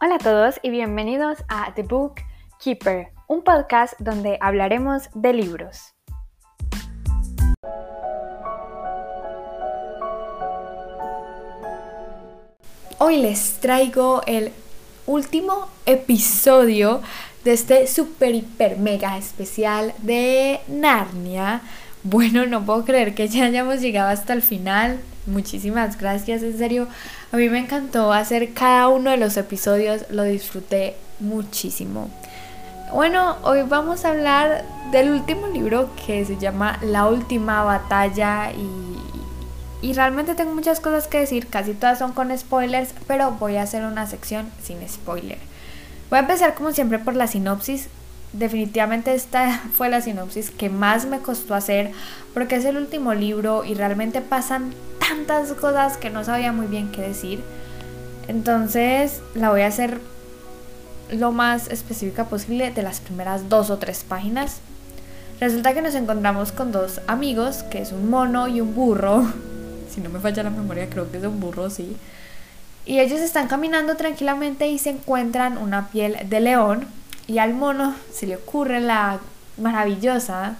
Hola a todos y bienvenidos a The Book Keeper, un podcast donde hablaremos de libros. Hoy les traigo el último episodio de este super hiper mega especial de Narnia. Bueno, no puedo creer que ya hayamos llegado hasta el final. Muchísimas gracias, en serio. A mí me encantó hacer cada uno de los episodios, lo disfruté muchísimo. Bueno, hoy vamos a hablar del último libro que se llama La última batalla y, y realmente tengo muchas cosas que decir, casi todas son con spoilers, pero voy a hacer una sección sin spoiler. Voy a empezar como siempre por la sinopsis. Definitivamente esta fue la sinopsis que más me costó hacer porque es el último libro y realmente pasan tantas cosas que no sabía muy bien qué decir. Entonces la voy a hacer lo más específica posible de las primeras dos o tres páginas. Resulta que nos encontramos con dos amigos, que es un mono y un burro. Si no me falla la memoria, creo que es un burro, sí. Y ellos están caminando tranquilamente y se encuentran una piel de león. Y al mono se le ocurre la maravillosa,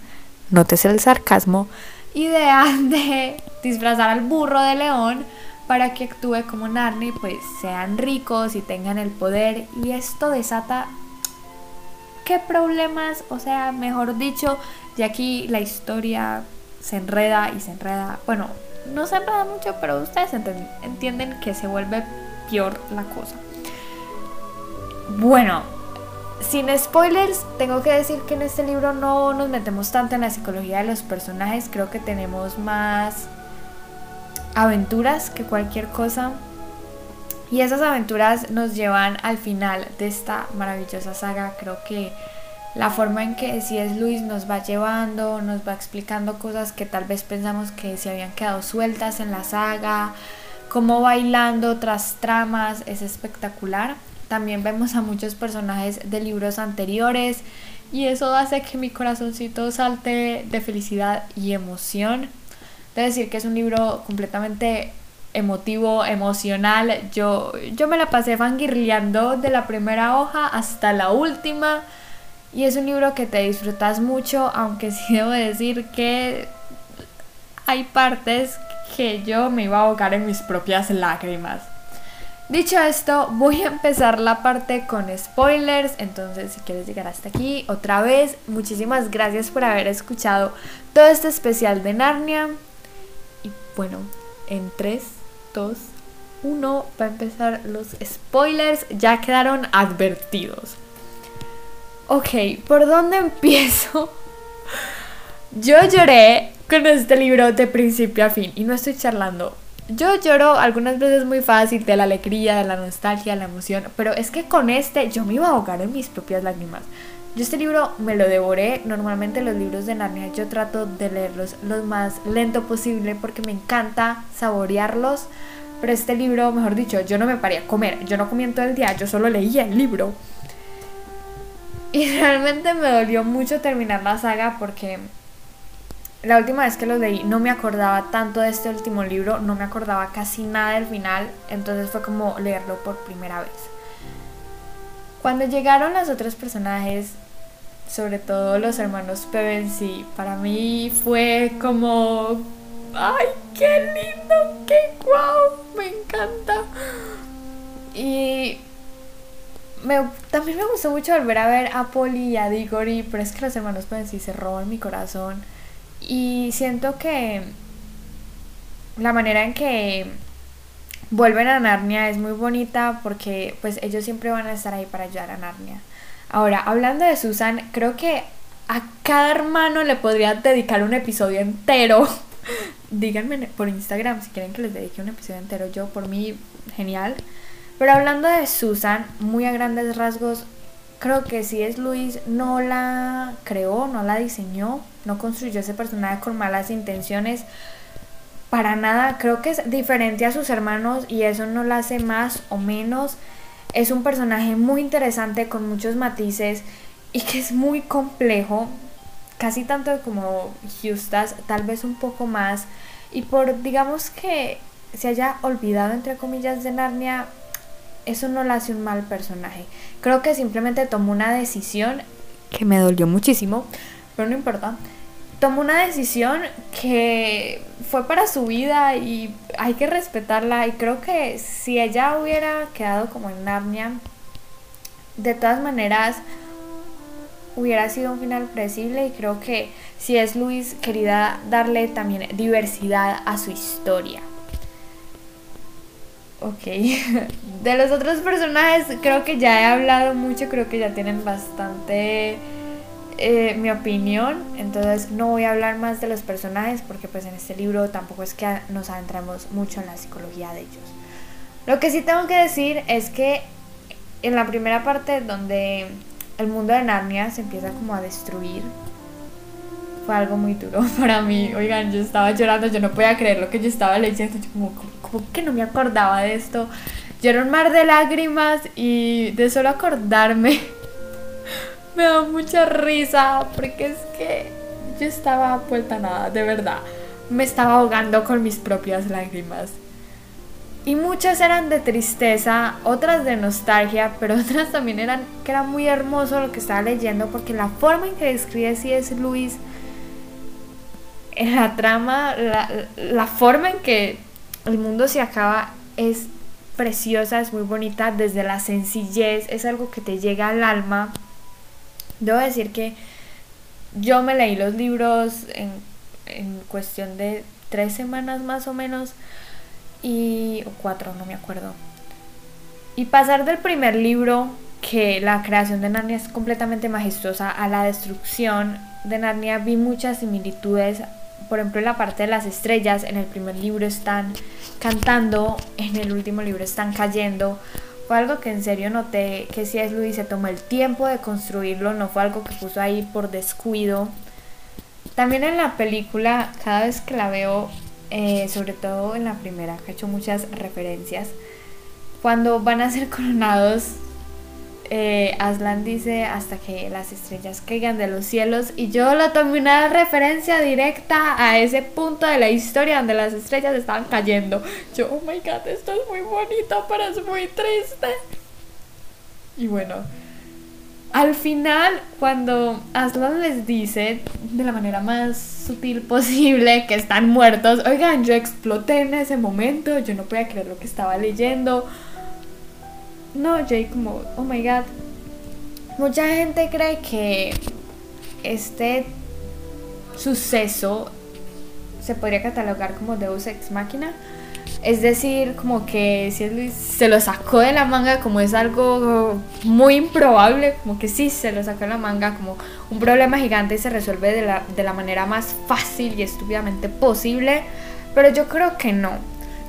nótese el sarcasmo, idea de disfrazar al burro de león para que actúe como Narnia pues sean ricos y tengan el poder. Y esto desata qué problemas, o sea, mejor dicho, y aquí la historia se enreda y se enreda, bueno, no se enreda mucho, pero ustedes entienden que se vuelve peor la cosa. Bueno, sin spoilers, tengo que decir que en este libro no nos metemos tanto en la psicología de los personajes, creo que tenemos más aventuras que cualquier cosa. Y esas aventuras nos llevan al final de esta maravillosa saga. Creo que la forma en que si es Luis nos va llevando, nos va explicando cosas que tal vez pensamos que se habían quedado sueltas en la saga, como bailando otras tramas, es espectacular. También vemos a muchos personajes de libros anteriores y eso hace que mi corazoncito salte de felicidad y emoción. De decir que es un libro completamente emotivo, emocional. Yo, yo me la pasé fangirleando de la primera hoja hasta la última. Y es un libro que te disfrutas mucho, aunque sí debo decir que hay partes que yo me iba a ahogar en mis propias lágrimas. Dicho esto, voy a empezar la parte con spoilers, entonces si quieres llegar hasta aquí, otra vez, muchísimas gracias por haber escuchado todo este especial de Narnia. Y bueno, en 3, 2, 1 va a empezar los spoilers, ya quedaron advertidos. Ok, ¿por dónde empiezo? Yo lloré con este libro de principio a fin y no estoy charlando yo lloro algunas veces muy fácil de la alegría, de la nostalgia, de la emoción, pero es que con este yo me iba a ahogar en mis propias lágrimas. Yo este libro me lo devoré, normalmente los libros de Narnia yo trato de leerlos lo más lento posible porque me encanta saborearlos, pero este libro, mejor dicho, yo no me paré a comer, yo no comía todo el día, yo solo leía el libro. Y realmente me dolió mucho terminar la saga porque la última vez que lo leí no me acordaba tanto de este último libro, no me acordaba casi nada del final, entonces fue como leerlo por primera vez. Cuando llegaron los otros personajes, sobre todo los hermanos Pevensie, para mí fue como, ¡ay, qué lindo! ¡Qué guau! Me encanta. Y también me gustó mucho volver a ver a Polly y a Diggory, pero es que los hermanos Pevensie se roban mi corazón. Y siento que la manera en que vuelven a Narnia es muy bonita porque pues ellos siempre van a estar ahí para ayudar a Narnia. Ahora, hablando de Susan, creo que a cada hermano le podría dedicar un episodio entero. Díganme por Instagram si quieren que les dedique un episodio entero. Yo, por mí, genial. Pero hablando de Susan, muy a grandes rasgos, creo que si es Luis no la creó, no la diseñó, no construyó ese personaje con malas intenciones. Para nada, creo que es diferente a sus hermanos y eso no la hace más o menos. Es un personaje muy interesante con muchos matices y que es muy complejo, casi tanto como Justas, tal vez un poco más. Y por, digamos que se haya olvidado, entre comillas, de Narnia, eso no la hace un mal personaje. Creo que simplemente tomó una decisión que me dolió muchísimo, pero no importa. Tomó una decisión que fue para su vida y hay que respetarla. Y creo que si ella hubiera quedado como en Narnia, de todas maneras hubiera sido un final predecible y creo que si es Luis quería darle también diversidad a su historia. Ok, de los otros personajes creo que ya he hablado mucho, creo que ya tienen bastante eh, mi opinión, entonces no voy a hablar más de los personajes porque pues en este libro tampoco es que nos adentremos mucho en la psicología de ellos. Lo que sí tengo que decir es que en la primera parte donde el mundo de Narnia se empieza como a destruir, fue algo muy duro para mí. Oigan, yo estaba llorando, yo no podía creer lo que yo estaba leyendo, yo como, como que no me acordaba de esto. Yo era un mar de lágrimas y de solo acordarme me da mucha risa porque es que yo estaba vuelta nada, de verdad. Me estaba ahogando con mis propias lágrimas. Y muchas eran de tristeza, otras de nostalgia, pero otras también eran que era muy hermoso lo que estaba leyendo porque la forma en que describe es Luis, en la trama, la forma en que el mundo se acaba es preciosa, es muy bonita, desde la sencillez, es algo que te llega al alma. Debo decir que yo me leí los libros en, en cuestión de tres semanas más o menos y o cuatro, no me acuerdo. Y pasar del primer libro, que la creación de Narnia es completamente majestuosa, a la destrucción de Narnia, vi muchas similitudes. Por ejemplo, en la parte de las estrellas, en el primer libro están cantando, en el último libro están cayendo. Fue algo que en serio noté que si es Luis se tomó el tiempo de construirlo, no fue algo que puso ahí por descuido. También en la película, cada vez que la veo, eh, sobre todo en la primera, que ha hecho muchas referencias. Cuando van a ser coronados, eh, Aslan dice hasta que las estrellas caigan de los cielos y yo lo tomé una referencia directa a ese punto de la historia donde las estrellas estaban cayendo. Yo, oh my god, esto es muy bonito, pero es muy triste. Y bueno, al final, cuando Aslan les dice de la manera más sutil posible que están muertos, oigan, yo exploté en ese momento, yo no podía creer lo que estaba leyendo. No, Jay como, oh my god. Mucha gente cree que este suceso se podría catalogar como Deus Ex Machina es decir, como que si se lo sacó de la manga, como es algo muy improbable, como que sí se lo sacó de la manga, como un problema gigante y se resuelve de la, de la manera más fácil y estúpidamente posible. Pero yo creo que no.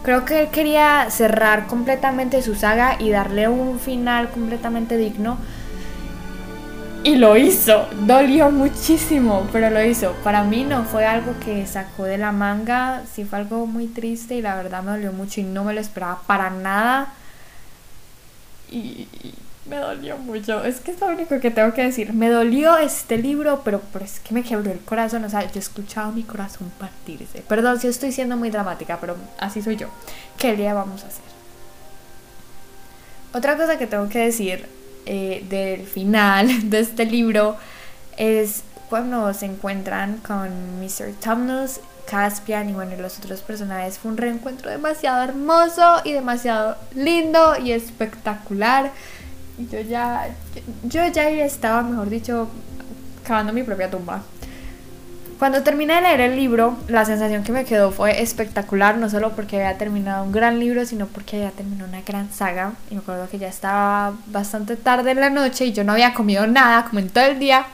Creo que él quería cerrar completamente su saga y darle un final completamente digno y lo hizo. Dolió muchísimo, pero lo hizo. Para mí no fue algo que sacó de la manga. Sí fue algo muy triste y la verdad me dolió mucho y no me lo esperaba para nada. Y, me dolió mucho. Es que es lo único que tengo que decir. Me dolió este libro, pero, pero es que me quebró el corazón. O sea, yo he escuchado mi corazón partirse. Perdón si estoy siendo muy dramática, pero así soy yo. ¿Qué día vamos a hacer? Otra cosa que tengo que decir eh, del final de este libro es cuando se encuentran con Mr. Tumnus, Caspian y bueno, los otros personajes. Fue un reencuentro demasiado hermoso y demasiado lindo y espectacular. Y yo ya, yo ya estaba, mejor dicho, cavando mi propia tumba. Cuando terminé de leer el libro, la sensación que me quedó fue espectacular, no solo porque había terminado un gran libro, sino porque había terminado una gran saga. Y me acuerdo que ya estaba bastante tarde en la noche y yo no había comido nada, como en todo el día.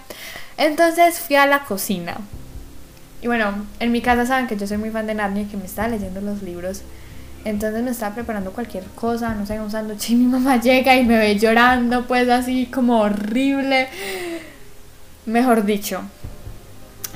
Entonces fui a la cocina. Y bueno, en mi casa saben que yo soy muy fan de Narnia y que me estaba leyendo los libros. Entonces me estaba preparando cualquier cosa, no sé, un sándwich y mi mamá llega y me ve llorando, pues así como horrible. Mejor dicho,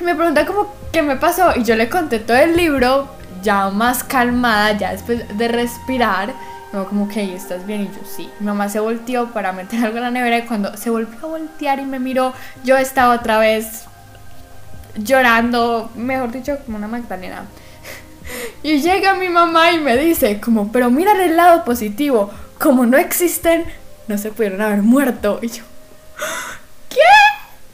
me pregunta como qué me pasó y yo le conté todo el libro ya más calmada, ya después de respirar. No, como que estás bien y yo sí. Mi mamá se volteó para meter algo en la nevera y cuando se volvió a voltear y me miró, yo estaba otra vez llorando, mejor dicho, como una Magdalena. Y llega mi mamá y me dice, como, pero mira el lado positivo. como no existen, no se pudieron haber muerto. Y yo, ¿qué?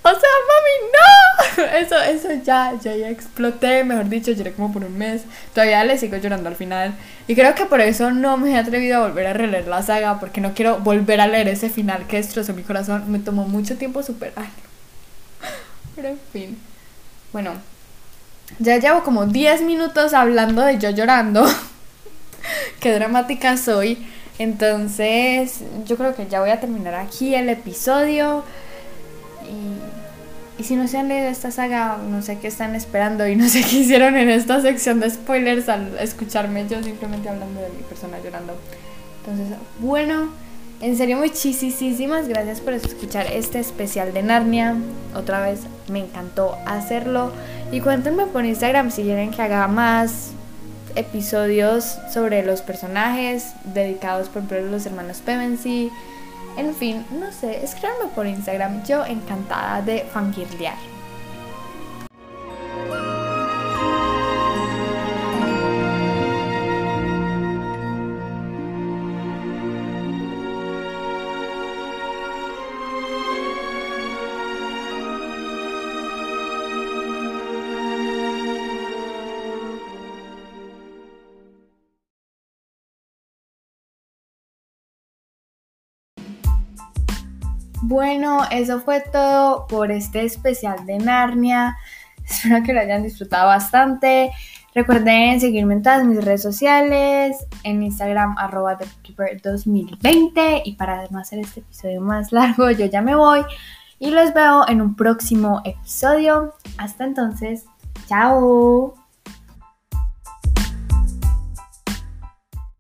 O sea, mami, no. Eso, eso ya, ya, ya exploté, mejor dicho, lloré como por un mes. Todavía le sigo llorando al final. Y creo que por eso no me he atrevido a volver a releer la saga, porque no quiero volver a leer ese final que destrozó mi corazón. Me tomó mucho tiempo superarlo. Pero en fin. Bueno, ya llevo como 10 minutos hablando de yo llorando. Qué dramática soy. Entonces, yo creo que ya voy a terminar aquí el episodio. Y, si no se han leído esta saga, no sé qué están esperando y no sé qué hicieron en esta sección de spoilers al escucharme yo simplemente hablando de mi persona llorando. Entonces, bueno, en serio muchísimas gracias por escuchar este especial de Narnia. Otra vez me encantó hacerlo. Y cuéntenme por Instagram si quieren que haga más episodios sobre los personajes dedicados por ejemplo a los hermanos Pevensey en fin, no sé, escríbanme por Instagram, yo encantada de fangirlear. Bueno, eso fue todo por este especial de Narnia. Espero que lo hayan disfrutado bastante. Recuerden seguirme en todas mis redes sociales, en Instagram arroba 2020 y para no hacer este episodio más largo, yo ya me voy y los veo en un próximo episodio. Hasta entonces, chao.